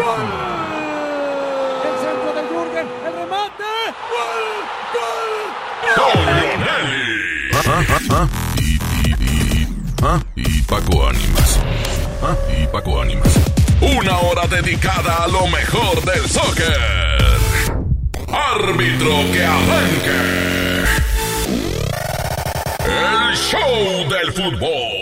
¡Gol! El centro de Jürgen, el remate. ¡Gol! ¡Gol! Y, ah, y Paco Ánimas. Y Paco Ánimas. Una hora dedicada a lo mejor del soccer. Árbitro que arranque. El show del fútbol.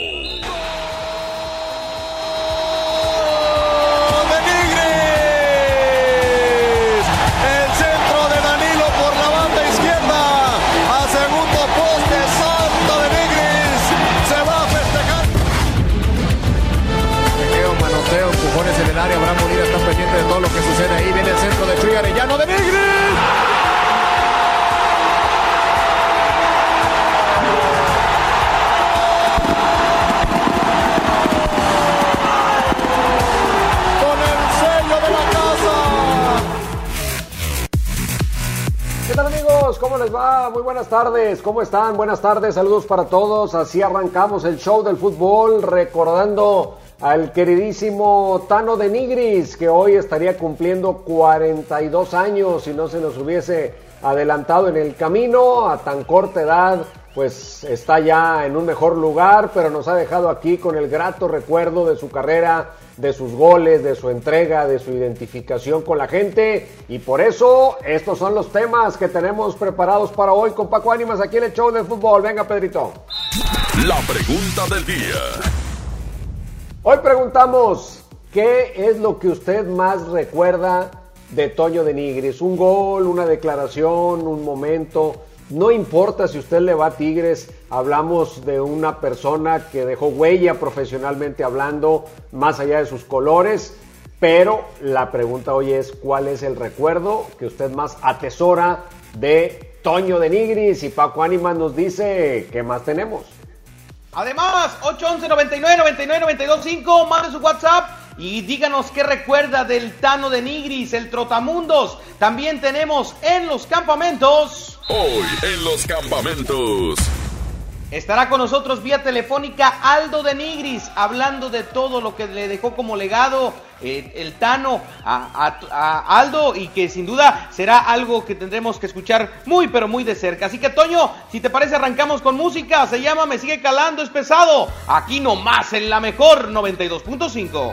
¿Cómo les va? Muy buenas tardes. ¿Cómo están? Buenas tardes. Saludos para todos. Así arrancamos el show del fútbol recordando al queridísimo Tano de Nigris que hoy estaría cumpliendo 42 años si no se nos hubiese adelantado en el camino a tan corta edad pues está ya en un mejor lugar, pero nos ha dejado aquí con el grato recuerdo de su carrera, de sus goles, de su entrega, de su identificación con la gente. Y por eso estos son los temas que tenemos preparados para hoy con Paco Ánimas aquí en el show del fútbol. Venga, Pedrito. La pregunta del día. Hoy preguntamos, ¿qué es lo que usted más recuerda de Toño de Nigris? Un gol, una declaración, un momento. No importa si usted le va a Tigres, hablamos de una persona que dejó huella profesionalmente hablando, más allá de sus colores, pero la pregunta hoy es, ¿cuál es el recuerdo que usted más atesora de Toño de Nigris? Y Paco Ánimas nos dice, ¿qué más tenemos? Además, 811 99 99 92 5, mande su WhatsApp y díganos qué recuerda del Tano de Nigris, el Trotamundos. También tenemos en los campamentos. Hoy en los campamentos. Estará con nosotros vía telefónica Aldo de Nigris, hablando de todo lo que le dejó como legado eh, el Tano a, a- a Aldo y que sin duda será algo que tendremos que escuchar muy pero muy de cerca. Así que Toño, si te parece arrancamos con música, se llama Me sigue calando, es pesado, aquí nomás en la mejor 92.5.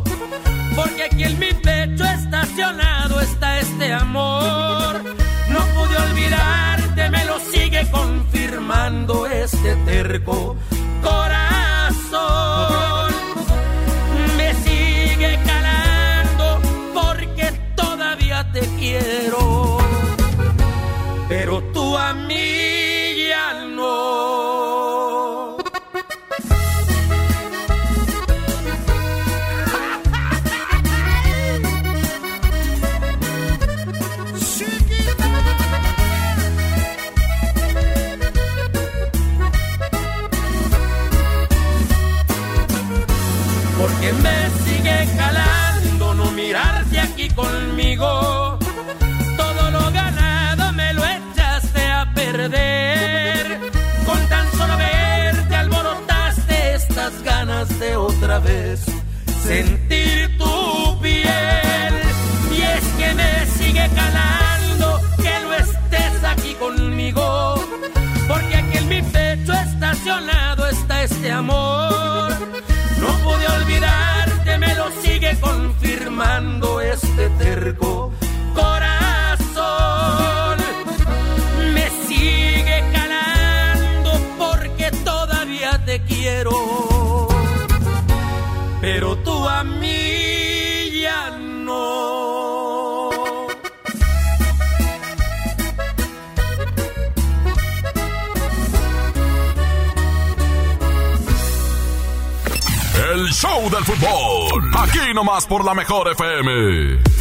Porque aquí en mi pecho estacionado está este amor. No pude olvidarte, me lo sigue confirmando este terco corazón. Me sigue calando porque todavía te quiero. Por la mejor FM.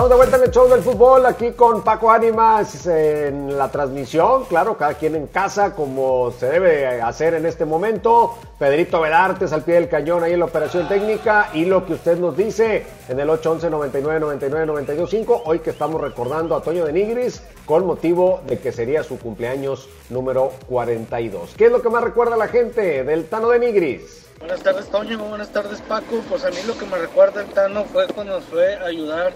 Estamos de vuelta en el show del fútbol aquí con Paco Ánimas en la transmisión, claro, cada quien en casa como se debe hacer en este momento. Pedrito Vedartes al pie del cañón ahí en la operación técnica y lo que usted nos dice en el 811 99 99 92 5, hoy que estamos recordando a Toño de Nigris con motivo de que sería su cumpleaños número 42. ¿Qué es lo que más recuerda la gente del Tano de Nigris? Buenas tardes, Toño. Buenas tardes, Paco. Pues a mí lo que me recuerda el Tano fue cuando nos fue ayudar,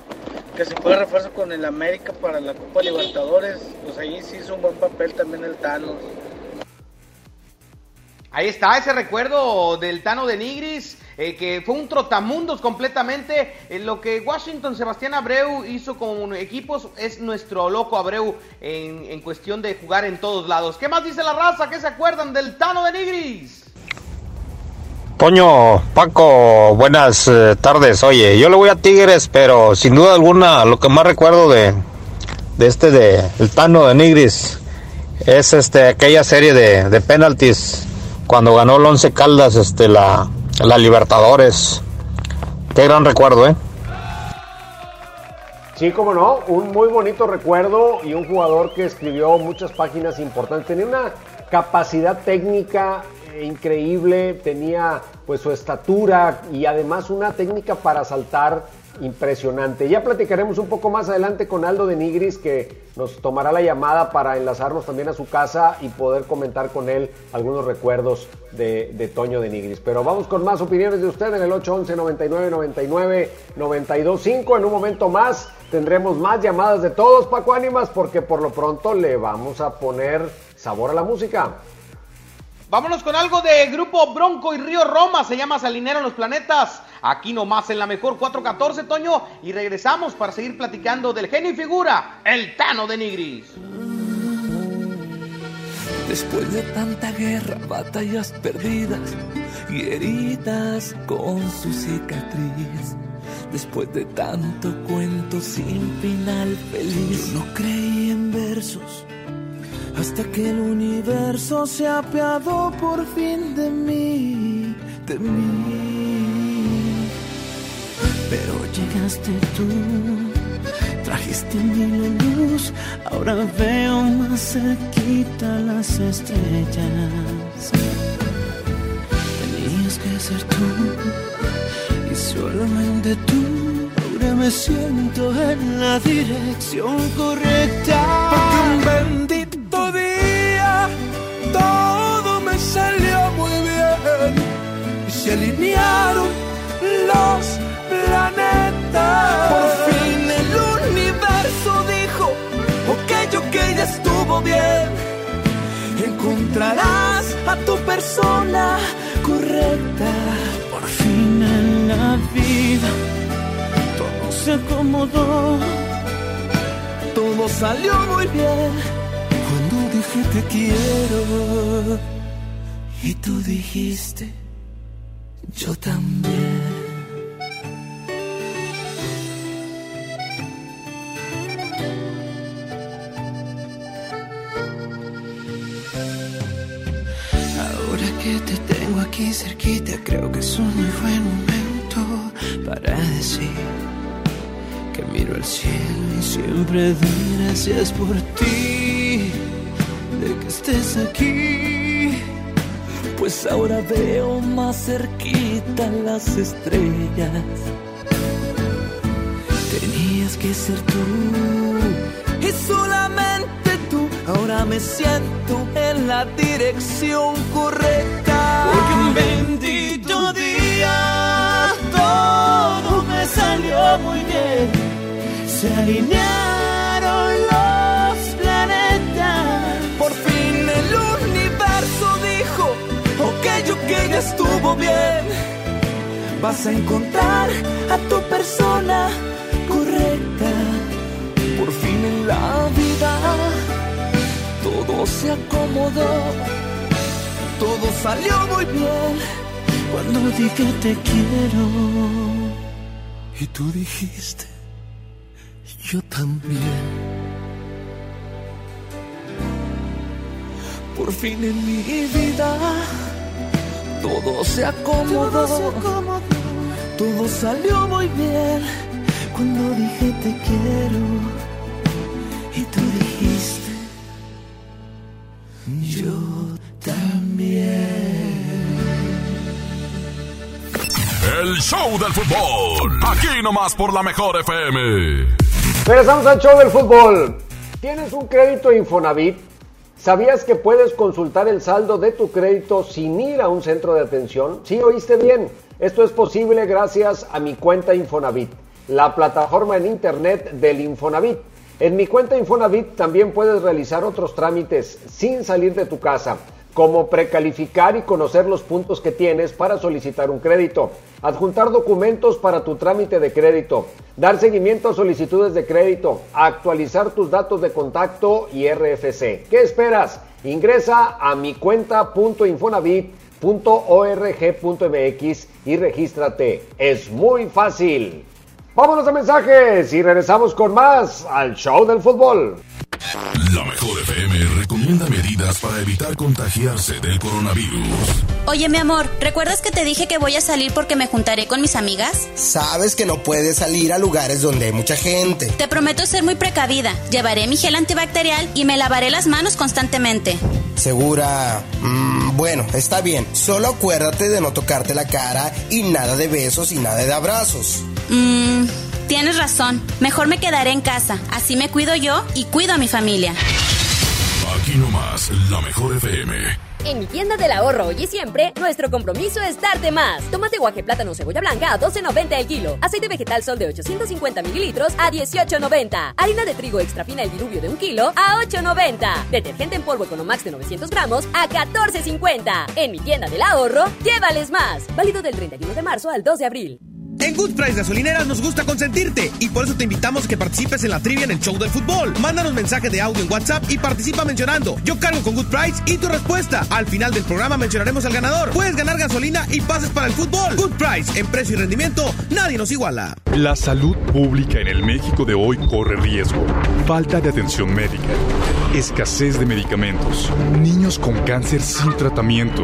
que se fue refuerzo con el América para la Copa Libertadores. Pues ahí sí hizo un buen papel también el Tano. Ahí está ese recuerdo del Tano de Nigris, eh, que fue un trotamundos completamente. Eh, lo que Washington Sebastián Abreu hizo con equipos es nuestro loco Abreu en, en cuestión de jugar en todos lados. ¿Qué más dice la raza? ¿Qué se acuerdan del Tano de Nigris? Toño, Paco, buenas eh, tardes. Oye, yo le voy a Tigres, pero sin duda alguna lo que más recuerdo de, de este de el Tano de Nigris es este aquella serie de, de penaltis cuando ganó el Once Caldas este la, la Libertadores. Qué gran recuerdo, ¿eh? Sí, como no, un muy bonito recuerdo y un jugador que escribió muchas páginas importantes. Tenía una capacidad técnica increíble, tenía pues su estatura y además una técnica para saltar impresionante. Ya platicaremos un poco más adelante con Aldo de Nigris que nos tomará la llamada para enlazarnos también a su casa y poder comentar con él algunos recuerdos de, Toño de Nigris. Pero vamos con más opiniones de usted en el 811 99 99 925. En un momento más tendremos más llamadas de todos, Paco Ánimas, porque por lo pronto le vamos a poner sabor a la música. Vámonos con algo de Grupo Bronco y Río Roma, se llama Salinero en los Planetas. Aquí nomás en la mejor 414, Toño, y regresamos para seguir platicando del genio y figura, el Tano de Nigris. Después de tanta guerra, batallas perdidas y heridas con su cicatriz. Después de tanto cuento sin final feliz, yo no creí en versos hasta que el universo se apiadó por fin de mí, de mí. Pero llegaste tú, trajiste la luz, ahora veo más cerquita las estrellas. Tenías que ser tú, y solamente tú. Ahora me siento en la dirección correcta. Porque un salió muy bien. Y se alinearon los planetas. Por fin el universo dijo, ok, ok, ya estuvo bien. Encontrarás a tu persona correcta. Por fin en la vida todo se acomodó. Todo salió muy bien cuando dije te quiero. Y tú dijiste, yo también. Ahora que te tengo aquí cerquita, creo que es un muy buen momento para decir que miro al cielo y siempre doy gracias por ti, de que estés aquí. Pues ahora veo más cerquita las estrellas. Tenías que ser tú y solamente tú. Ahora me siento en la dirección correcta. Porque un bendito día todo me salió muy bien. Se alinearon estuvo bien. Vas a encontrar a tu persona correcta. Por fin en la vida todo se acomodó. Todo salió muy bien cuando dije te quiero. Y tú dijiste, yo también. Por fin en mi vida todo se acomodó. Todo salió muy bien cuando dije te quiero. Y tú dijiste, yo también. El show del fútbol. Aquí nomás por la mejor FM. Regresamos al show del fútbol. ¿Tienes un crédito Infonavit? ¿Sabías que puedes consultar el saldo de tu crédito sin ir a un centro de atención? Sí, oíste bien. Esto es posible gracias a mi cuenta Infonavit, la plataforma en internet del Infonavit. En mi cuenta Infonavit también puedes realizar otros trámites sin salir de tu casa, como precalificar y conocer los puntos que tienes para solicitar un crédito, adjuntar documentos para tu trámite de crédito, dar seguimiento a solicitudes de crédito, actualizar tus datos de contacto y RFC. ¿Qué esperas? Ingresa a mi cuenta.infonavit.org.mx y regístrate. Es muy fácil. Vámonos a mensajes y regresamos con más al show del fútbol. La mejor FM recomienda medidas para evitar contagiarse del coronavirus. Oye, mi amor, ¿recuerdas que te dije que voy a salir porque me juntaré con mis amigas? Sabes que no puedes salir a lugares donde hay mucha gente. Te prometo ser muy precavida. Llevaré mi gel antibacterial y me lavaré las manos constantemente. ¿Segura? Mm, bueno, está bien. Solo acuérdate de no tocarte la cara y nada de besos y nada de abrazos. Mmm, tienes razón. Mejor me quedaré en casa. Así me cuido yo y cuido a mi familia. Aquí nomás, la mejor FM. En mi tienda del ahorro hoy y siempre, nuestro compromiso es darte más. Tomate guaje, plátano, cebolla blanca a 12.90 el kilo. Aceite vegetal sol de 850 mililitros a 18.90. Harina de trigo extra fina el diluvio de un kilo a 8.90. Detergente en polvo Economax de 900 gramos a 14.50. En mi tienda del ahorro, llévales más. Válido del 31 de marzo al 2 de abril. En Good Price Gasolineras nos gusta consentirte y por eso te invitamos a que participes en la trivia en el show del fútbol. Mándanos mensaje de audio en WhatsApp y participa mencionando Yo cargo con Good Price y tu respuesta. Al final del programa mencionaremos al ganador. Puedes ganar gasolina y pases para el fútbol. Good Price, en precio y rendimiento, nadie nos iguala. La salud pública en el México de hoy corre riesgo. Falta de atención médica, escasez de medicamentos, niños con cáncer sin tratamiento,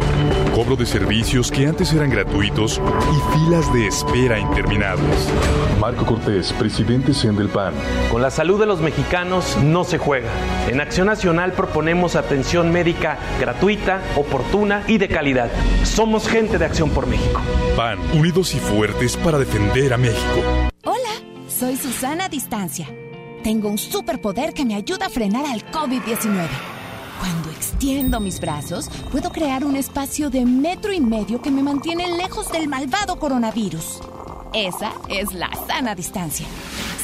cobro de servicios que antes eran gratuitos y filas de espera interminables. Marco Cortés, presidente CEN del PAN. Con la salud de los mexicanos no se juega. En Acción Nacional proponemos atención médica gratuita, oportuna y de calidad. Somos gente de Acción por México. PAN, unidos y fuertes para defender a México. Hola, soy Susana Distancia. Tengo un superpoder que me ayuda a frenar al COVID-19. Cuando extiendo mis brazos, puedo crear un espacio de metro y medio que me mantiene lejos del malvado coronavirus. Esa es la sana distancia.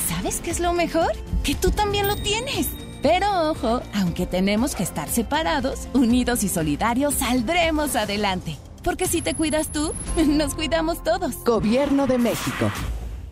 ¿Sabes qué es lo mejor? Que tú también lo tienes. Pero ojo, aunque tenemos que estar separados, unidos y solidarios, saldremos adelante. Porque si te cuidas tú, nos cuidamos todos. Gobierno de México.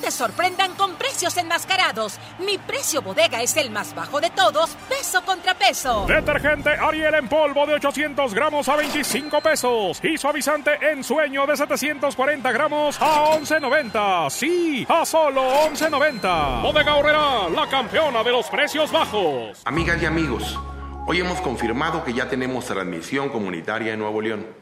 te sorprendan con precios enmascarados. Mi precio bodega es el más bajo de todos, peso contra peso. Detergente Ariel en polvo de 800 gramos a 25 pesos. Y suavizante en sueño de 740 gramos a 11.90. Sí, a solo 11.90. Bodega Horrera, la campeona de los precios bajos. Amigas y amigos, hoy hemos confirmado que ya tenemos transmisión comunitaria en Nuevo León.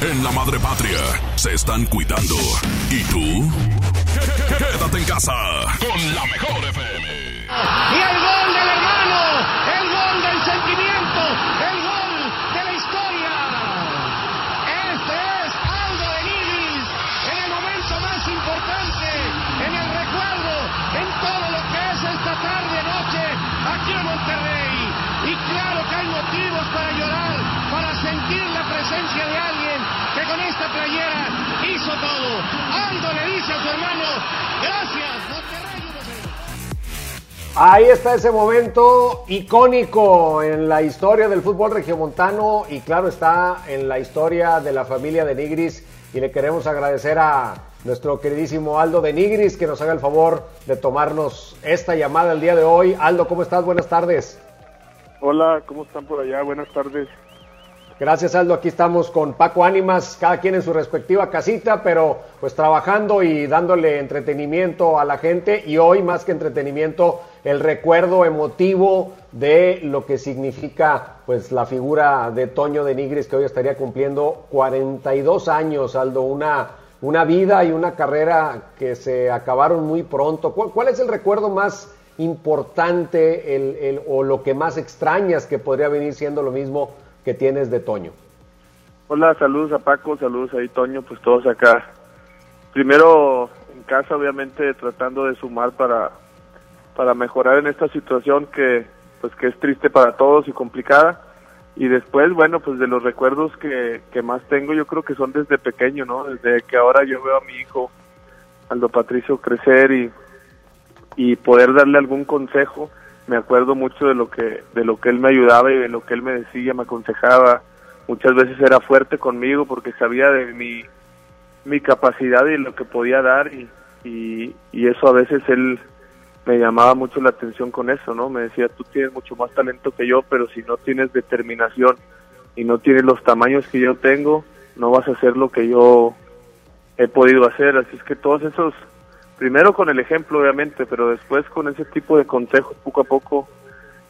En la madre patria se están cuidando. ¿Y tú? Quédate en casa con la mejor FM. Y el gol del hermano, el gol del sentimiento, el gol de la historia. Este es Aldo Nigris en el momento más importante, en el recuerdo, en todo lo que es esta tarde, noche, aquí en Monterrey. Y claro que hay motivos para llorar, para sentir la presencia de alguien esta playera hizo todo. Aldo le dice a su hermano, gracias, Ahí está ese momento icónico en la historia del fútbol regiomontano y claro está en la historia de la familia de Nigris y le queremos agradecer a nuestro queridísimo Aldo de Nigris que nos haga el favor de tomarnos esta llamada el día de hoy. Aldo, ¿cómo estás? Buenas tardes. Hola, ¿cómo están por allá? Buenas tardes. Gracias Aldo, aquí estamos con Paco Ánimas, cada quien en su respectiva casita, pero pues trabajando y dándole entretenimiento a la gente y hoy más que entretenimiento el recuerdo emotivo de lo que significa pues la figura de Toño de Nigris que hoy estaría cumpliendo 42 años, Aldo, una, una vida y una carrera que se acabaron muy pronto. ¿Cuál, es el recuerdo más importante el, o lo que más extrañas que podría venir siendo lo mismo que tienes de Toño? Hola, saludos a Paco, saludos ahí Toño, pues todos acá. Primero en casa, obviamente, tratando de sumar para, para mejorar en esta situación que, pues, que es triste para todos y complicada. Y después, bueno, pues de los recuerdos que, que más tengo, yo creo que son desde pequeño, ¿no? Desde que ahora yo veo a mi hijo, Aldo Patricio, crecer y, y poder darle algún consejo me acuerdo mucho de lo que de lo que él me ayudaba y de lo que él me decía, me aconsejaba. Muchas veces era fuerte conmigo porque sabía de mi mi capacidad y lo que podía dar y, y, y eso a veces él me llamaba mucho la atención con eso, ¿no? Me decía, tú tienes mucho más talento que yo, pero si no tienes determinación y no tienes los tamaños que yo tengo, no vas a hacer lo que yo he podido hacer. Así es que todos esos primero con el ejemplo obviamente, pero después con ese tipo de consejos poco a poco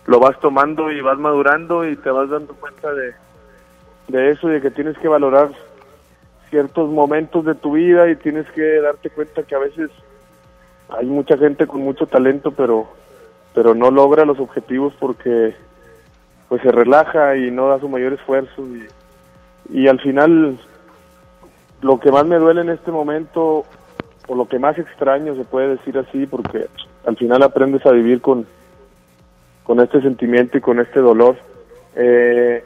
lo vas tomando y vas madurando y te vas dando cuenta de, de eso y de que tienes que valorar ciertos momentos de tu vida y tienes que darte cuenta que a veces hay mucha gente con mucho talento pero pero no logra los objetivos porque pues se relaja y no da su mayor esfuerzo y, y al final lo que más me duele en este momento o lo que más extraño se puede decir así porque al final aprendes a vivir con con este sentimiento y con este dolor. Eh,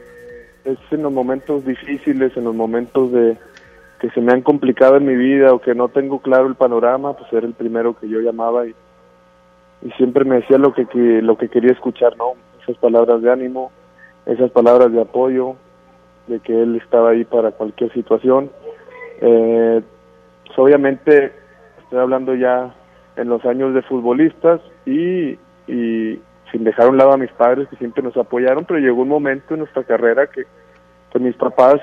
es en los momentos difíciles en los momentos de que se me han complicado en mi vida o que no tengo claro el panorama pues era el primero que yo llamaba y, y siempre me decía lo que, que lo que quería escuchar no esas palabras de ánimo esas palabras de apoyo de que él estaba ahí para cualquier situación. Eh, pues obviamente estoy hablando ya en los años de futbolistas y, y sin dejar a un lado a mis padres que siempre nos apoyaron, pero llegó un momento en nuestra carrera que, que mis papás,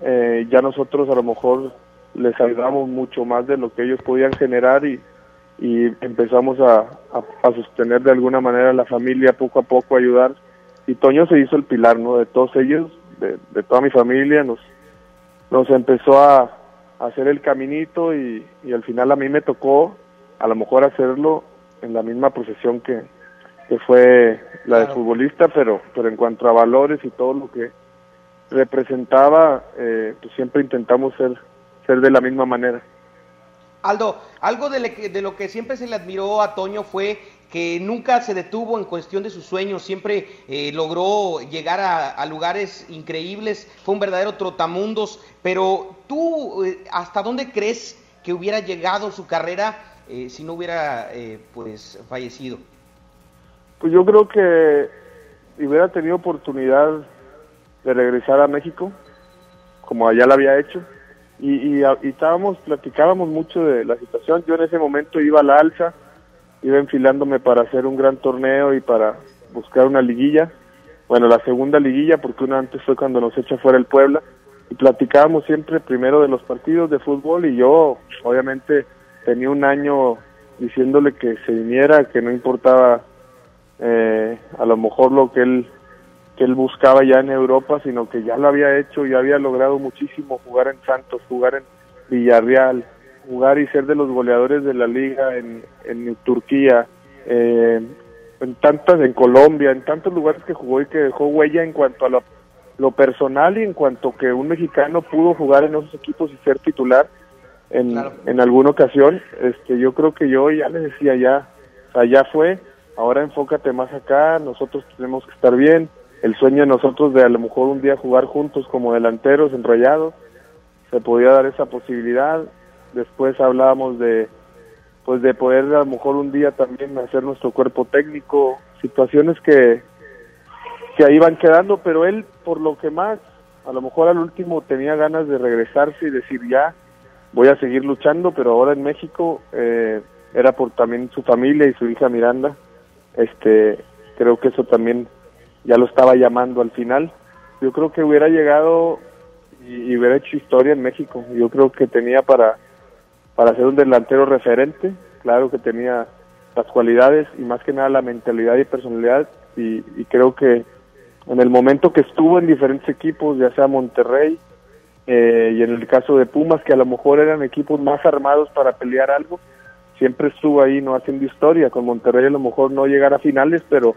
eh, ya nosotros a lo mejor les ayudamos mucho más de lo que ellos podían generar y, y empezamos a, a, a sostener de alguna manera la familia poco a poco, a ayudar. Y Toño se hizo el pilar, ¿no? De todos ellos, de, de toda mi familia, nos, nos empezó a, hacer el caminito y, y, al final a mí me tocó a lo mejor hacerlo en la misma profesión que, que fue la de futbolista, pero, pero en cuanto a valores y todo lo que representaba, eh, pues siempre intentamos ser, ser de la misma manera. Aldo, algo de, le, de, lo que siempre se le admiró a Toño fue que nunca se detuvo en cuestión de sus sueños, siempre eh, logró llegar a, lugares increíbles, fue un verdadero trotamundos, pero tú, eh, ¿hasta dónde crees que hubiera llegado su carrera eh, si no hubiera eh, pues fallecido? Pues yo creo que hubiera tenido oportunidad de regresar a México, como allá lo había hecho, y, y, y estábamos, platicábamos mucho de la situación. Yo en ese momento iba a la alza, iba enfilándome para hacer un gran torneo y para buscar una liguilla. Bueno, la segunda liguilla, porque una antes fue cuando nos echa fuera el Puebla. Y platicábamos siempre primero de los partidos de fútbol y yo, obviamente, tenía un año diciéndole que se viniera, que no importaba eh, a lo mejor lo que él que él buscaba ya en Europa, sino que ya lo había hecho, ya había logrado muchísimo jugar en Santos, jugar en Villarreal, jugar y ser de los goleadores de la liga en, en Turquía, eh, en tantas, en Colombia, en tantos lugares que jugó y que dejó huella en cuanto a lo, lo personal y en cuanto que un mexicano pudo jugar en esos equipos y ser titular en, en alguna ocasión, este, yo creo que yo ya le decía ya, ya fue, ahora enfócate más acá, nosotros tenemos que estar bien, el sueño de nosotros de a lo mejor un día jugar juntos como delanteros enrollados, se podía dar esa posibilidad, después hablábamos de pues de poder a lo mejor un día también hacer nuestro cuerpo técnico, situaciones que que ahí van quedando, pero él por lo que más, a lo mejor al último tenía ganas de regresarse y decir ya, voy a seguir luchando, pero ahora en México eh, era por también su familia y su hija Miranda, este creo que eso también ya lo estaba llamando al final. Yo creo que hubiera llegado y, y hubiera hecho historia en México. Yo creo que tenía para para ser un delantero referente, claro que tenía las cualidades y más que nada la mentalidad y personalidad y, y creo que en el momento que estuvo en diferentes equipos, ya sea Monterrey eh, y en el caso de Pumas, que a lo mejor eran equipos más armados para pelear algo, siempre estuvo ahí no haciendo historia. Con Monterrey a lo mejor no llegar a finales, pero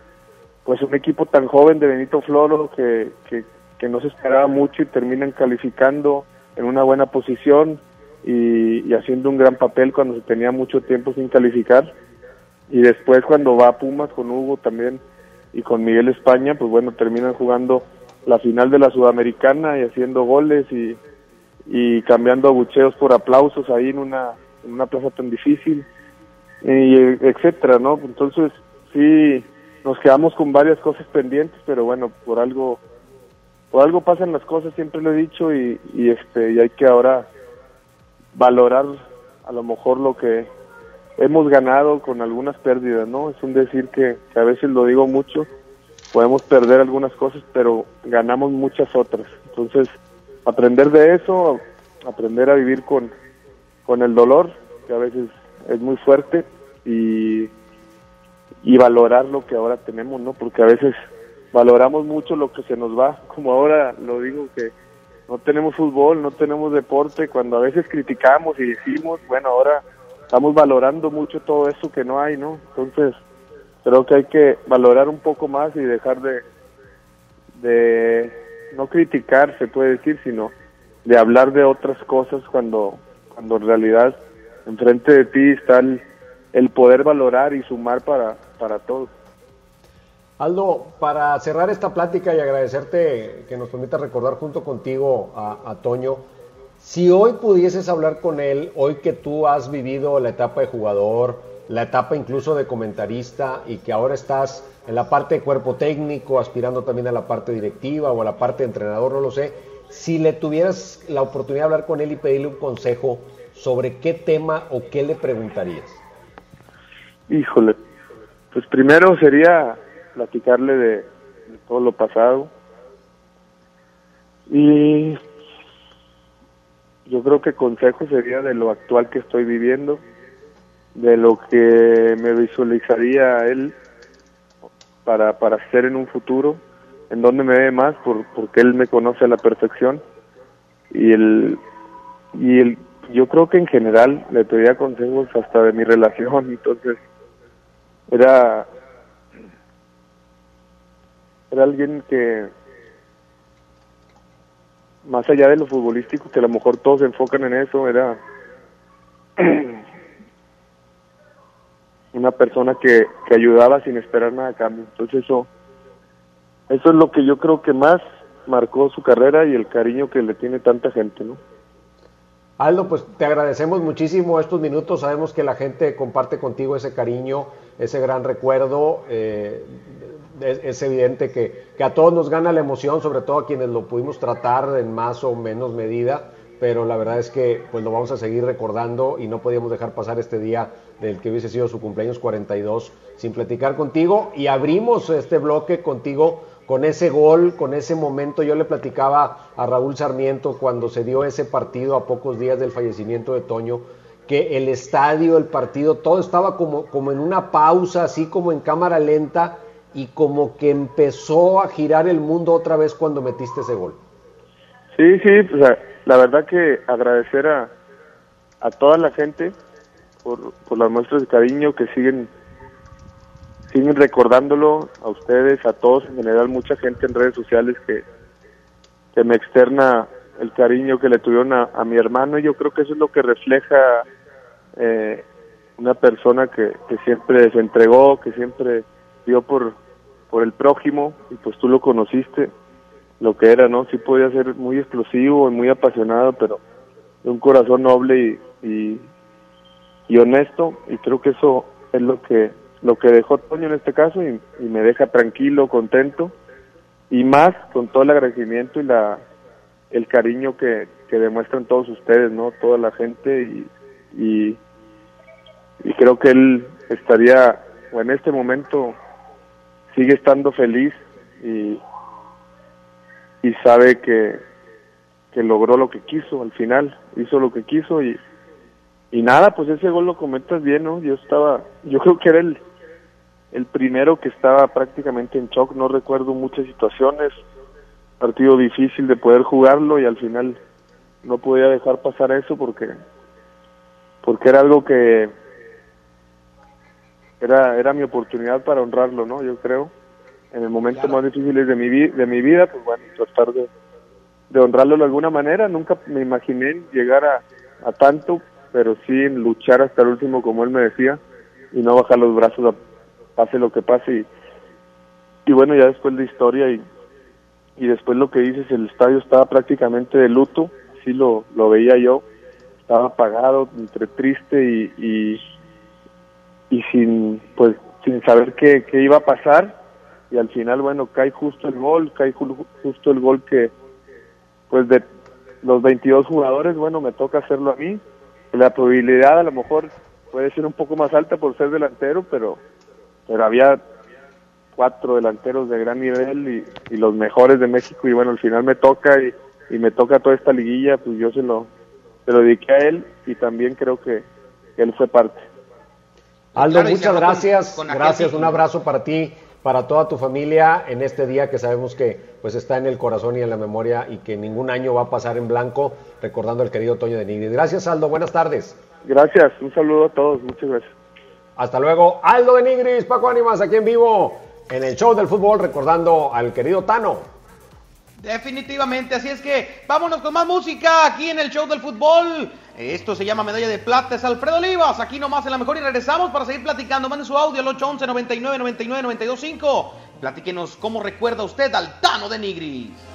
pues un equipo tan joven de Benito Floro que, que, que no se esperaba mucho y terminan calificando en una buena posición y, haciendo un gran papel cuando se tenía mucho tiempo sin calificar. Y después cuando va a Pumas con Hugo también y con Miguel España, pues bueno, terminan jugando la final de la Sudamericana y haciendo goles y, y cambiando abucheos por aplausos ahí en una, en una plaza tan difícil, y etcétera, ¿no? Entonces, sí, nos quedamos con varias cosas pendientes, pero bueno, por algo, por algo pasan las cosas, siempre lo he dicho, y este, y hay que ahora valorar a lo mejor lo que hemos ganado con algunas pérdidas, ¿no? Es un decir que, a veces lo digo mucho, podemos perder algunas cosas, pero ganamos muchas otras. Entonces, aprender de eso, aprender a vivir con, con el dolor, que a veces es muy fuerte, y, y valorar lo que ahora tenemos, ¿no? Porque a veces valoramos mucho lo que se nos va, como ahora lo digo que no tenemos fútbol, no tenemos deporte, cuando a veces criticamos y decimos, bueno, ahora estamos valorando mucho todo eso que no hay, ¿no? Entonces, creo que hay que valorar un poco más y dejar de, de no criticar, se puede decir, sino de hablar de otras cosas cuando, cuando en realidad enfrente de ti está el, el poder valorar y sumar para, para todos. Aldo, para cerrar esta plática y agradecerte que nos permita recordar junto contigo a, a, Toño, si hoy pudieses hablar con él, hoy que tú has vivido la etapa de jugador, la etapa incluso de comentarista y que ahora estás en la parte de cuerpo técnico, aspirando también a la parte directiva o a la parte de entrenador, no lo sé, si le tuvieras la oportunidad de hablar con él y pedirle un consejo sobre qué tema o qué le preguntarías. Híjole, pues primero sería platicarle de, todo lo pasado. Y yo creo que consejo sería de lo actual que estoy viviendo, de lo que me visualizaría él para, para ser en un futuro, en donde me ve más, por, porque él me conoce a la perfección. Y el, y el, yo creo que en general le pedía consejos hasta de mi relación, entonces era era alguien que más allá de lo futbolístico que a lo mejor todos se enfocan en eso era una persona que, que ayudaba sin esperar nada a cambio. Entonces eso, eso es lo que yo creo que más marcó su carrera y el cariño que le tiene tanta gente, ¿no? Aldo, pues te agradecemos muchísimo estos minutos. Sabemos que la gente comparte contigo ese cariño, ese gran recuerdo. Eh, es, evidente que, que, a todos nos gana la emoción, sobre todo a quienes lo pudimos tratar en más o menos medida. Pero la verdad es que pues lo vamos a seguir recordando y no podíamos dejar pasar este día del que hubiese sido su cumpleaños 42 sin platicar contigo. Y abrimos este bloque contigo con ese gol, con ese momento. Yo le platicaba a Raúl Sarmiento cuando se dio ese partido a pocos días del fallecimiento de Toño, que el estadio, el partido, todo estaba como, como en una pausa, así como en cámara lenta, y como que empezó a girar el mundo otra vez cuando metiste ese gol. Sí, sí, sea, la verdad que agradecer a, a toda la gente por, por las muestras de cariño que siguen siguen recordándolo a ustedes, a todos en general, mucha gente en redes sociales que, que me externa el cariño que le tuvieron a, mi hermano y yo creo que eso es lo que refleja eh, una persona que, que siempre se entregó, que siempre dio por, por el prójimo y pues tú lo conociste, lo que era, ¿no? Sí podía ser muy explosivo y muy apasionado, pero de un corazón noble y, y honesto y creo que eso es lo que lo que dejó Toño en este caso y, y, me deja tranquilo, contento y más con todo el agradecimiento y la el cariño que, que demuestran todos ustedes, ¿no? Toda la gente y, y, y creo que él estaría o en este momento sigue estando feliz y, y sabe que, que logró lo que quiso al final, hizo lo que quiso y, y nada, pues ese gol lo comentas bien, ¿no? Yo estaba, yo creo que era el, el primero que estaba prácticamente en shock, no recuerdo muchas situaciones, partido difícil de poder jugarlo y al final no podía dejar pasar eso porque porque era algo que era era mi oportunidad para honrarlo, ¿no? Yo creo en el momento claro. más difíciles de mi de mi vida, pues bueno, tratar de, de honrarlo de alguna manera, nunca me imaginé llegar a, a tanto, pero sí luchar hasta el último como él me decía y no bajar los brazos a pase lo que pase. Y, y bueno ya después de historia y, y después lo que dices el estadio estaba prácticamente de luto así lo, lo veía yo estaba apagado entre triste y, y, y sin pues sin saber qué, qué iba a pasar. Y al final bueno cae justo el gol cae justo el gol que pues de los 22 jugadores bueno me toca hacerlo a mí la probabilidad a lo mejor puede ser un poco más alta por ser delantero pero pero había cuatro delanteros de gran nivel y, y, los mejores de México. Y bueno al final me toca y, y, me toca toda esta liguilla pues yo se lo se lo dediqué a él y también creo que, que él fue parte. Aldo claro, muchas gracias. con, con gracias un abrazo para ti para toda tu familia en este día que sabemos que pues está en el corazón y en la memoria y que ningún año va a pasar en blanco recordando al querido Toño de Nigris gracias Aldo. Buenas tardes. Gracias. Un saludo a todos. Muchas gracias. Hasta luego, Aldo de Nigris, Paco Ánimas, aquí en vivo, en el show del fútbol, recordando al querido Tano. Definitivamente, así es que vámonos con más música aquí en el show del fútbol. Esto se llama Medalla de Plata, es Alfredo Olivas, aquí nomás en la mejor y regresamos para seguir platicando. Manden su audio al 811 99 99 925. Platíquenos cómo recuerda usted al Tano de Nigris.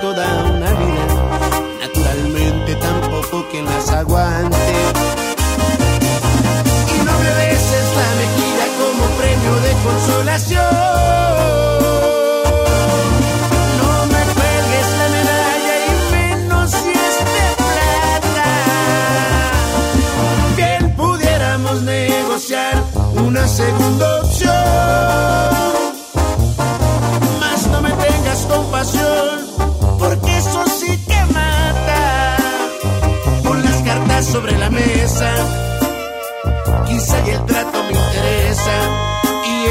Toda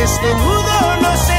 este nudo no se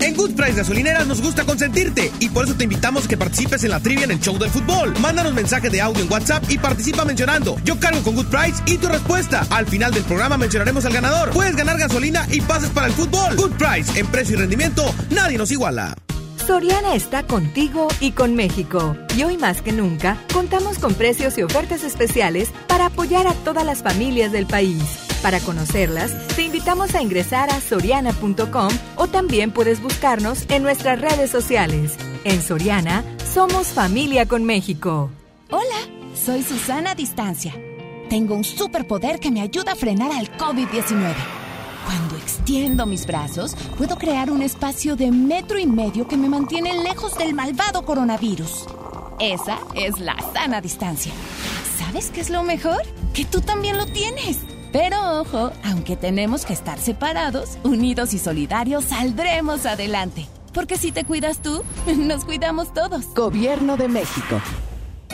En Good Price Gasolineras nos gusta consentirte y por eso te invitamos a que participes en la trivia en el show del fútbol. Mándanos mensaje de audio en WhatsApp y participa mencionando Yo cargo con Good Price y tu respuesta. Al final del programa mencionaremos al ganador. Puedes ganar gasolina y pases para el fútbol. Good Price, en precio y rendimiento, nadie nos iguala. Soriana está contigo y con México. Y hoy más que nunca, contamos con precios y ofertas especiales para apoyar a todas las familias del país. Para conocerlas, te invitamos a ingresar a soriana.com o también puedes buscarnos en nuestras redes sociales. En Soriana, somos familia con México. Hola, soy Susana Distancia. Tengo un superpoder que me ayuda a frenar al COVID-19. Cuando extiendo mis brazos, puedo crear un espacio de metro y medio que me mantiene lejos del malvado coronavirus. Esa es la sana distancia. ¿Sabes qué es lo mejor? Que tú también lo tienes. Pero ojo, aunque tenemos que estar separados, unidos y solidarios, saldremos adelante. Porque si te cuidas tú, nos cuidamos todos. Gobierno de México.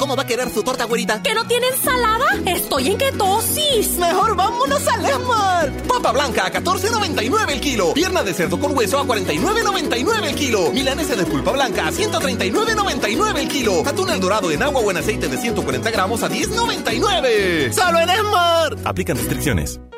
¿Cómo va a querer su torta, güerita? ¿Que no tiene ensalada? Estoy en ketosis. Mejor vámonos a Lemar. Papa blanca a 14.99 el kilo. Pierna de cerdo con hueso a 49.99 el kilo. Milanesa de pulpa blanca a 139.99 el kilo. Atún el dorado en agua o en aceite de 140 gramos a 10.99. ¡Solo en Esmar! Aplican restricciones.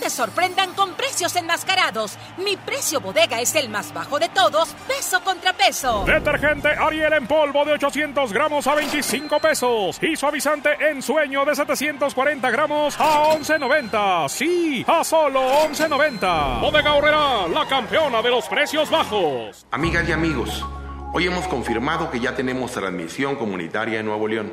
Te sorprendan con precios enmascarados. Mi precio bodega es el más bajo de todos, peso contra peso. Detergente Ariel en polvo de 800 gramos a 25 pesos. Y suavizante en sueño de 740 gramos a 11.90. Sí, a solo 11.90. Bodega Horrera, la campeona de los precios bajos. Amigas y amigos, hoy hemos confirmado que ya tenemos transmisión comunitaria en Nuevo León.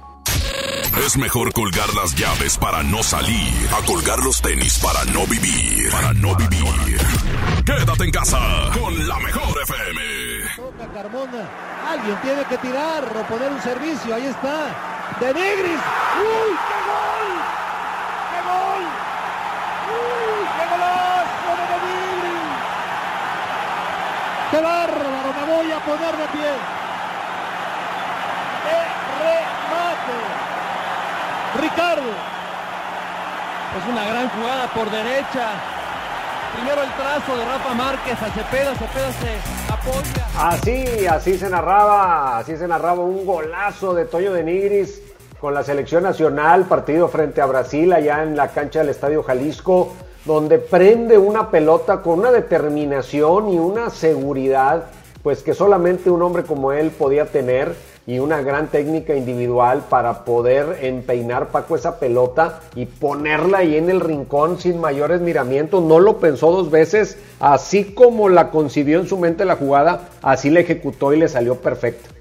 Es mejor colgar las llaves para no salir, a colgar los tenis para no vivir, para no vivir. Quédate en casa con la mejor FM. Toca Carmona. Alguien tiene que tirar o poner un servicio. Ahí está. De Negris. ¡Uy, qué gol! ¡Qué gol! ¡Uy, qué golazo de Negris! ¡Qué bárbaro! Me voy a poner de pie. ¡Qué remate! Ricardo. Es una gran jugada por derecha. Primero el trazo de Rafa Márquez a Cepeda, Cepeda se apoya. Así, así se narraba, así se narraba un golazo de Toño de Nigris con la selección nacional, partido frente a Brasil allá en la cancha del Estadio Jalisco, donde prende una pelota con una determinación y una seguridad, pues que solamente un hombre como él podía tener y una gran técnica individual para poder empeinar Paco esa pelota y ponerla ahí en el rincón sin mayores miramientos. No lo pensó dos veces, así como la concibió en su mente la jugada, así la ejecutó y le salió perfecto.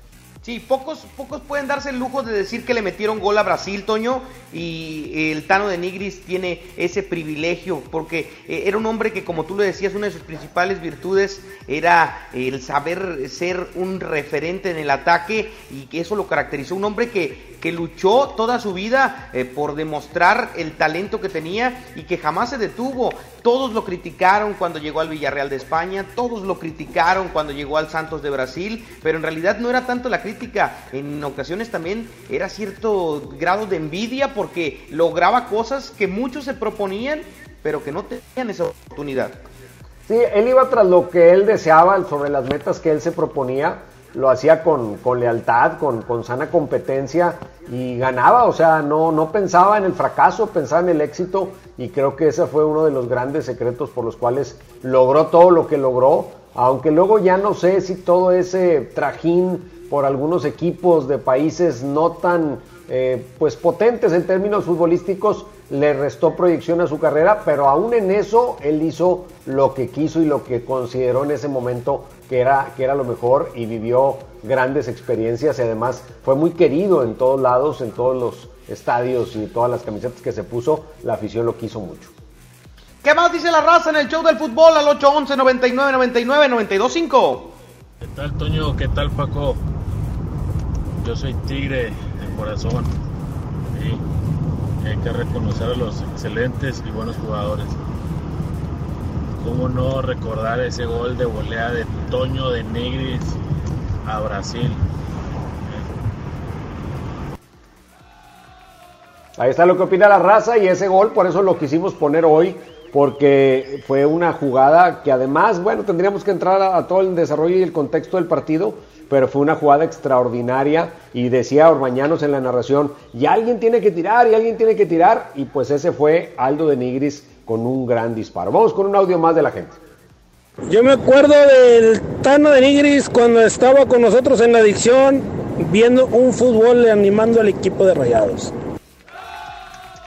Sí, pocos, pocos pueden darse el lujo de decir que le metieron gol a Brasil, Toño, y el Tano de Nigris tiene ese privilegio, porque eh, era un hombre que, como tú lo decías, una de sus principales virtudes era el saber ser un referente en el ataque y que eso lo caracterizó. Un hombre que, que luchó toda su vida eh, por demostrar el talento que tenía y que jamás se detuvo. Todos lo criticaron cuando llegó al Villarreal de España, todos lo criticaron cuando llegó al Santos de Brasil, pero en realidad no era tanto la crítica, en ocasiones también era cierto grado de envidia porque lograba cosas que muchos se proponían, pero que no tenían esa oportunidad. Sí, él iba tras lo que él deseaba, sobre las metas que él se proponía, lo hacía con, con lealtad, con, con, sana competencia y ganaba, o sea, no, no pensaba en el fracaso, pensaba en el éxito y creo que ese fue uno de los grandes secretos por los cuales logró todo lo que logró, aunque luego ya no sé si todo ese trajín por algunos equipos de países no tan eh, pues potentes en términos futbolísticos le restó proyección a su carrera, pero aún en eso él hizo lo que quiso y lo que consideró en ese momento que era, que era lo mejor y vivió grandes experiencias y además fue muy querido en todos lados, en todos los estadios y todas las camisetas que se puso, la afición lo quiso mucho. ¿Qué más dice la raza en el show del fútbol al 811 99 99 925? ¿Qué tal Toño? ¿Qué tal Paco? Yo soy Tigre de corazón. Y hay que reconocer a los excelentes y buenos jugadores. ¿Cómo no recordar ese gol de volea de Toño de Negris a Brasil? Ahí está lo que opina la raza y ese gol, por eso lo quisimos poner hoy, porque fue una jugada que además, bueno, tendríamos que entrar a, todo el desarrollo y el contexto del partido, pero fue una jugada extraordinaria y decía Orbañanos en la narración, y alguien tiene que tirar, y alguien tiene que tirar, y pues ese fue Aldo de Nigris con un gran disparo. Vamos con un audio más de la gente. Yo me acuerdo del Tano de Nigris cuando estaba con nosotros en la adicción viendo un fútbol animando al equipo de Rayados.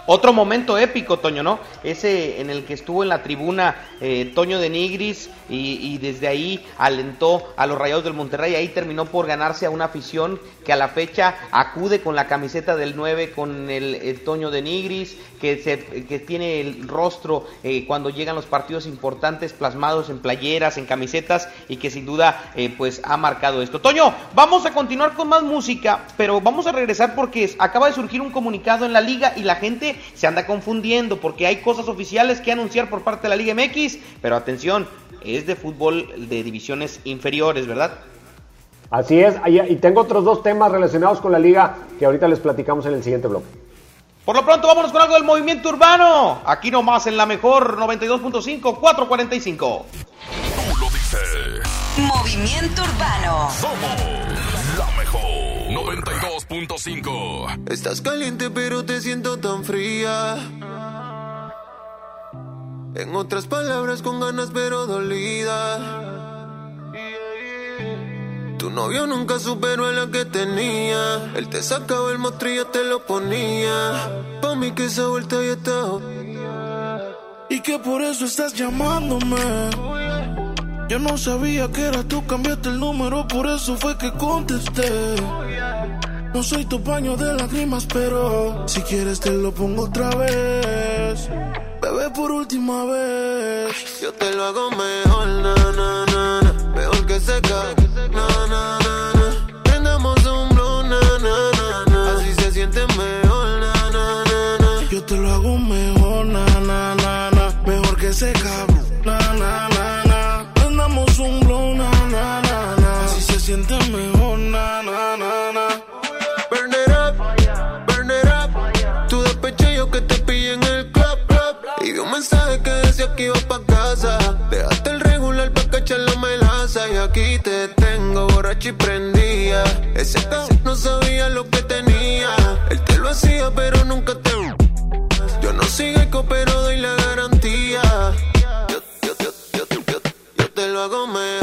Otro momento épico, Toño, ¿no? Ese en el que estuvo en la tribuna eh, Toño de Nigris y, desde ahí alentó a los Rayados del Monterrey. Ahí terminó por ganarse a una afición que a la fecha acude con la camiseta del 9 con el, Toño de Nigris, que, se, que tiene el rostro eh, cuando llegan los partidos importantes plasmados en playeras, en camisetas y que sin duda eh, pues ha marcado esto. Toño, vamos a continuar con más música, pero vamos a regresar porque acaba de surgir un comunicado en la liga y la gente se anda confundiendo porque hay cosas oficiales que anunciar por parte de la Liga MX, pero atención, es de fútbol de divisiones inferiores, ¿verdad? Así es, y tengo otros dos temas relacionados con la liga que ahorita les platicamos en el siguiente bloque. Por lo pronto vámonos con algo del movimiento urbano, aquí nomás en la mejor 92.5, 445. Tú lo dices. Movimiento urbano. Somos la mejor 92.5. Estás caliente pero te siento tan fría. En otras palabras con ganas pero dolida. Tu novio nunca superó a la que tenía. Él te sacaba el mostrillo, te lo ponía. Pa' mí que esa vuelta ya está. Y que por eso estás llamándome. Yo no sabía que eras tú, cambiaste el número, por eso fue que contesté. No soy tu paño de lágrimas, pero si quieres te lo pongo otra vez. Por última vez. Yo te lo hago mejor, na, na, na, na. Mejor que seca, na, na, na, na. Prendamos un blow, na, na, na, na. Así se siente mejor, na, na, na, na. Yo te lo hago mejor, na, na, na, na. Mejor que cabrón, na, na, na, na. Prendamos un blow, na, na, na, na. Así se siente mejor, borracho y prendía. Ese no sabía lo que tenía. Él te lo hacía, pero nunca te. Yo no soy eco, pero doy la garantía. Yo, yo, yo, yo te lo hago mejor,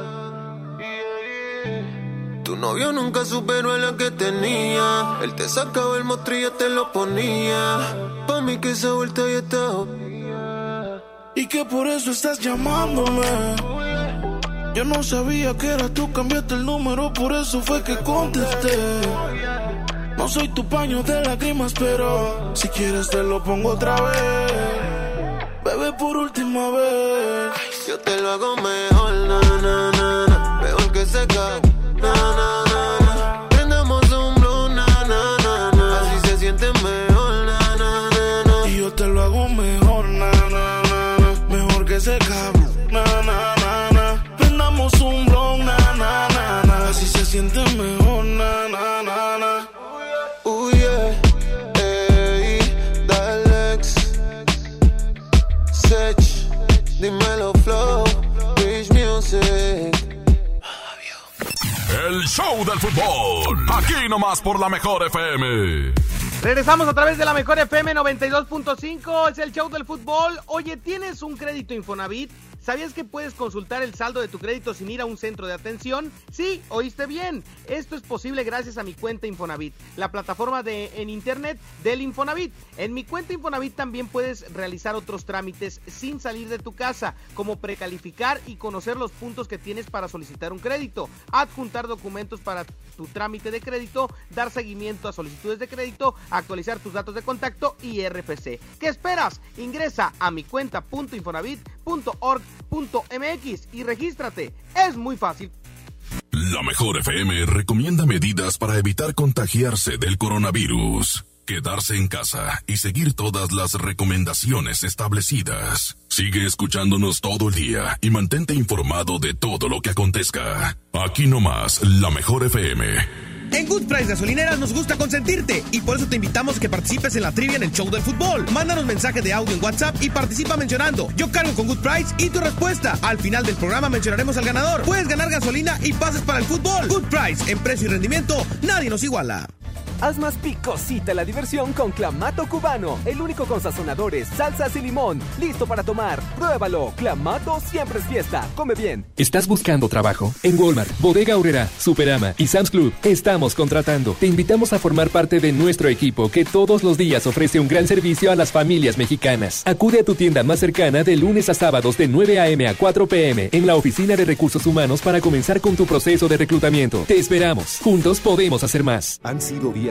Novio nunca superó a la que tenía. Él te sacaba el mostrillo, te lo ponía. Pa' mí que esa vuelta ya está. Y que por eso estás llamándome. Yo no sabía que eras tú, cambiaste el número, por eso fue que contesté. No soy tu paño de lágrimas, pero si quieres te lo pongo otra vez. Bebé, por última vez. Yo te lo hago mejor, na, na, na, na. Mejor que seca, na. Prendamos un blow, na, na, na. Así se siente mejor, na, na, na. Y yo te lo hago mejor, na, na, na. Mejor que ese cabrón, show del fútbol. Aquí nomás por la mejor FM. Regresamos a través de la mejor FM 92.5, es el show del fútbol. Oye, ¿tienes un crédito Infonavit? ¿Sabías que puedes consultar el saldo de tu crédito sin ir a un centro de atención? Sí, oíste bien. Esto es posible gracias a mi cuenta Infonavit, la plataforma de en internet del Infonavit. En mi cuenta Infonavit también puedes realizar otros trámites sin salir de tu casa, como precalificar y conocer los puntos que tienes para solicitar un crédito, adjuntar documentos para tu trámite de crédito, dar seguimiento a solicitudes de crédito, actualizar tus datos de contacto y RFC. ¿Qué esperas? Ingresa a mi cuenta.infonavit.org.mx y regístrate. Es muy fácil. La mejor FM recomienda medidas para evitar contagiarse del coronavirus. Quedarse en casa y seguir todas las recomendaciones establecidas. Sigue escuchándonos todo el día y mantente informado de todo lo que acontezca. Aquí nomás, la mejor FM. En Good Price Gasolineras nos gusta consentirte y por eso te invitamos a que participes en la trivia en el show del fútbol. Mándanos mensaje de audio en WhatsApp y participa mencionando Yo cargo con Good Price y tu respuesta. Al final del programa mencionaremos al ganador. Puedes ganar gasolina y pases para el fútbol. Good Price, en precio y rendimiento, nadie nos iguala. Haz más picosita la diversión con Clamato Cubano, el único con sazonadores, salsas y limón. Listo para tomar. Pruébalo. Clamato siempre es fiesta. Come bien. ¿Estás buscando trabajo? En Walmart, Bodega Aurrera, Superama y Sam's Club estamos contratando. Te invitamos a formar parte de nuestro equipo que todos los días ofrece un gran servicio a las familias mexicanas. Acude a tu tienda más cercana de lunes a sábados de 9 a.m. a 4 p.m. en la Oficina de Recursos Humanos para comenzar con tu proceso de reclutamiento. Te esperamos. Juntos podemos hacer más. Han sido días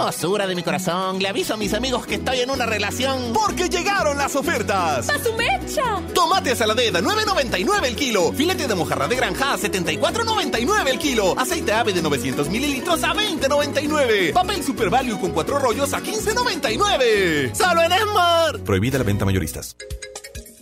Hermosura de mi corazón, le aviso a mis amigos que estoy en una relación. Porque llegaron las ofertas. ¡A su mecha! Tomate saladera, 9.99 el kilo. Filete de mojarra de granja, a 74.99 el kilo. Aceite ave de 900 mililitros a 20.99. Papel Super Value con cuatro rollos a 15.99. ¡Solo en Esmar! Prohibida la venta mayoristas.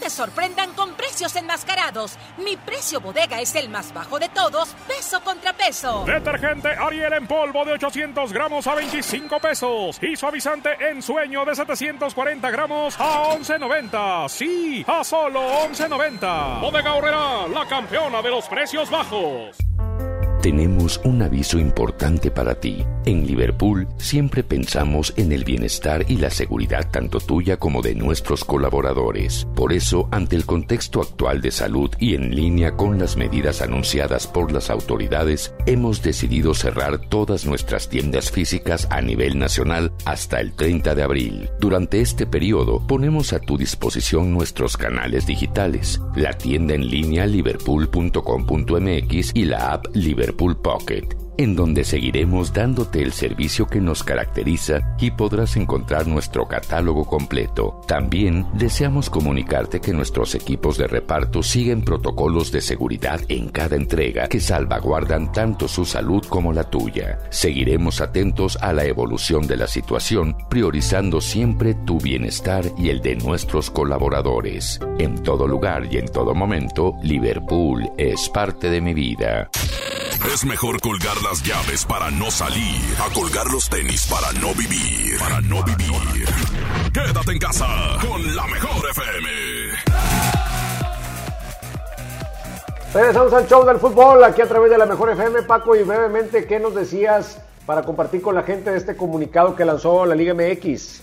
Te sorprendan con precios enmascarados. Mi precio bodega es el más bajo de todos, peso contra peso. Detergente Ariel en polvo de 800 gramos a 25 pesos. Y suavizante en sueño de 740 gramos a 11.90. Sí, a solo 11.90. Bodega Horrera, la campeona de los precios bajos. Tenemos un aviso importante para ti. En Liverpool siempre pensamos en el bienestar y la seguridad tanto tuya como de nuestros colaboradores. Por eso, ante el contexto actual de salud y en línea con las medidas anunciadas por las autoridades, hemos decidido cerrar todas nuestras tiendas físicas a nivel nacional hasta el 30 de abril. Durante este periodo, ponemos a tu disposición nuestros canales digitales, la tienda en línea liverpool.com.mx y la app Liverpool Pocket, en donde seguiremos dándote el servicio que nos caracteriza y podrás encontrar nuestro catálogo completo. También deseamos comunicarte que nuestros equipos de reparto siguen protocolos de seguridad en cada entrega que salvaguardan tanto su salud como la tuya. Seguiremos atentos a la evolución de la situación, priorizando siempre tu bienestar y el de nuestros colaboradores. En todo lugar y en todo momento, Liverpool es parte de mi vida. Es mejor colgar las llaves para no salir a colgar los tenis para no vivir. Para no vivir. Quédate en casa con la mejor FM. Regresamos al show del fútbol aquí a través de la mejor FM, Paco, y brevemente, ¿qué nos decías para compartir con la gente este comunicado que lanzó la Liga MX?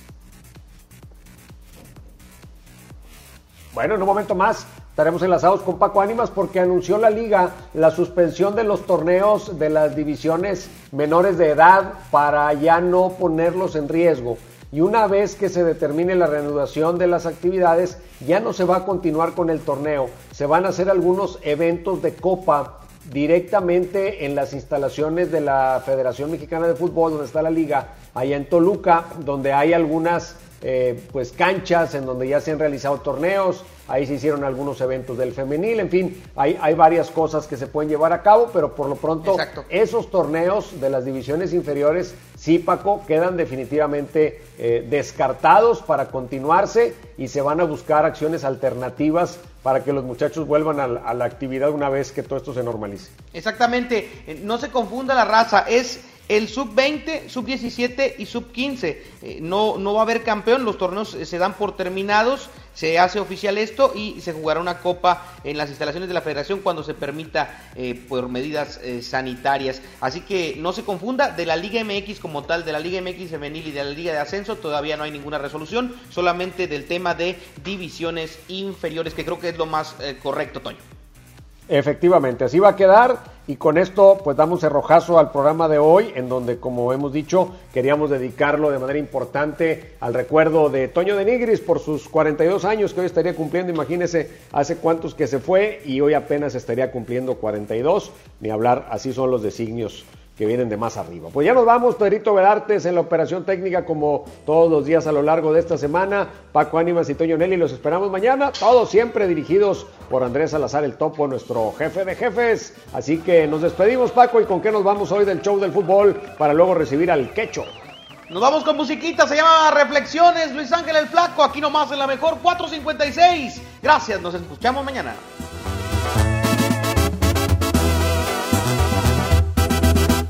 Bueno, en un momento más estaremos enlazados con Paco Ánimas porque anunció la liga la suspensión de los torneos de las divisiones menores de edad para ya no ponerlos en riesgo. Y una vez que se determine la reanudación de las actividades, ya no se va a continuar con el torneo. Se van a hacer algunos eventos de copa directamente en las instalaciones de la Federación Mexicana de Fútbol, donde está la liga, allá en Toluca, donde hay algunas eh, pues canchas en donde ya se han realizado torneos, ahí se hicieron algunos eventos del femenil, en fin, hay, hay varias cosas que se pueden llevar a cabo, pero por lo pronto Exacto. esos torneos de las divisiones inferiores, sí Paco, quedan definitivamente eh, descartados para continuarse y se van a buscar acciones alternativas para que los muchachos vuelvan a, la- a la actividad una vez que todo esto se normalice. Exactamente, Eh, no se confunda la raza, es el sub-20, sub-17 y sub-15. Eh, no, no va a haber campeón, los torneos eh, se dan por terminados, se hace oficial esto y se jugará una copa en las instalaciones de la federación cuando se permita eh, por medidas sanitarias. Así que no se confunda, de la Liga MX como tal, de la Liga MX femenil y de la Liga de Ascenso todavía no hay ninguna resolución, solamente del tema de divisiones inferiores, que creo que es lo más correcto, Toño. Efectivamente, así va a quedar y con esto pues damos cerrojazo al programa de hoy en donde como hemos dicho queríamos dedicarlo de manera importante al recuerdo de Toño de Nigris por sus 42 años que hoy estaría cumpliendo, imagínese hace cuántos que se fue y hoy apenas estaría cumpliendo 42, ni hablar, así son los designios que vienen de más arriba. Pues ya nos vamos, Pedrito Vedartes en la operación técnica como todos los días a lo largo de esta semana. Paco Ánimas y Toño Nelly los esperamos mañana, todos siempre dirigidos por Andrés Salazar el Topo, nuestro jefe de jefes. Así que nos despedimos Paco y con qué nos vamos hoy del show del fútbol para luego recibir al quecho. Nos vamos con musiquita, se llama Reflexiones, Luis Ángel el Flaco, aquí nomás en la mejor 456. Gracias, nos escuchamos mañana.